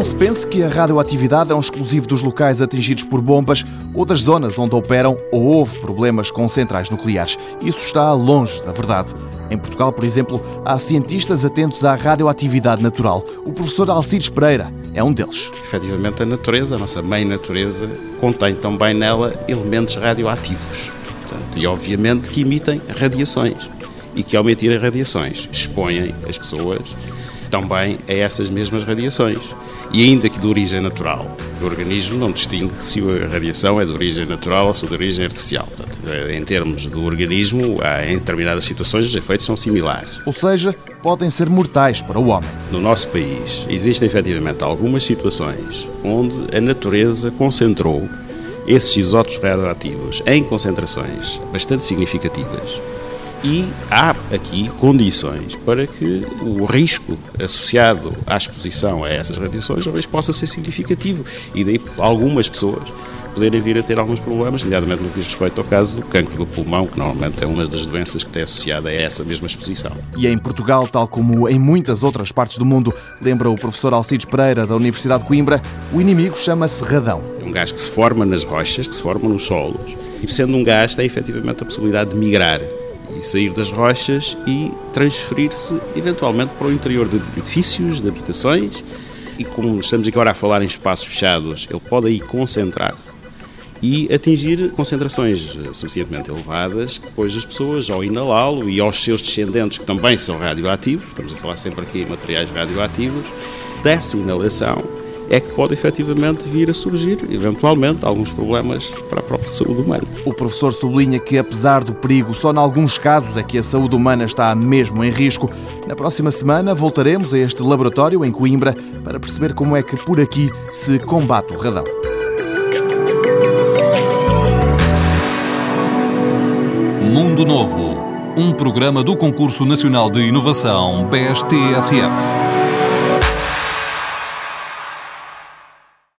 não se pense que a radioatividade é um exclusivo dos locais atingidos por bombas ou das zonas onde operam ou houve problemas com centrais nucleares. Isso está longe da verdade. Em Portugal, por exemplo, há cientistas atentos à radioatividade natural. O professor Alcides Pereira é um deles. Efetivamente, a natureza, a nossa mãe natureza, contém também nela elementos radioativos. Portanto, e obviamente que emitem radiações. E que ao emitirem radiações expõem as pessoas também a essas mesmas radiações. E ainda que de origem natural, o organismo não distingue se a radiação é de origem natural ou se é de origem artificial. Portanto, em termos do organismo, em determinadas situações os efeitos são similares. Ou seja, podem ser mortais para o homem. No nosso país, existem efetivamente algumas situações onde a natureza concentrou esses isótopos radioativos em concentrações bastante significativas e há aqui condições para que o risco associado à exposição a essas radiações talvez possa ser significativo e daí algumas pessoas poderem vir a ter alguns problemas, nomeadamente no que diz respeito ao caso do cancro do pulmão, que normalmente é uma das doenças que está associada a essa mesma exposição. E em Portugal, tal como em muitas outras partes do mundo, lembra o professor Alcides Pereira, da Universidade de Coimbra, o inimigo chama-se radão. É um gás que se forma nas rochas, que se forma nos solos, e sendo um gás, tem efetivamente a possibilidade de migrar e sair das rochas e transferir-se eventualmente para o interior de edifícios, de habitações. E como estamos agora a falar em espaços fechados, ele pode aí concentrar-se e atingir concentrações suficientemente elevadas que depois as pessoas, ao inalá-lo e aos seus descendentes, que também são radioativos, estamos a falar sempre aqui em materiais radioativos, dessa inalação é que pode efetivamente vir a surgir, eventualmente, alguns problemas para a própria saúde humana. O professor sublinha que, apesar do perigo, só em alguns casos é que a saúde humana está mesmo em risco. Na próxima semana voltaremos a este laboratório em Coimbra para perceber como é que por aqui se combate o radão. Mundo Novo, um programa do Concurso Nacional de Inovação BSTSF.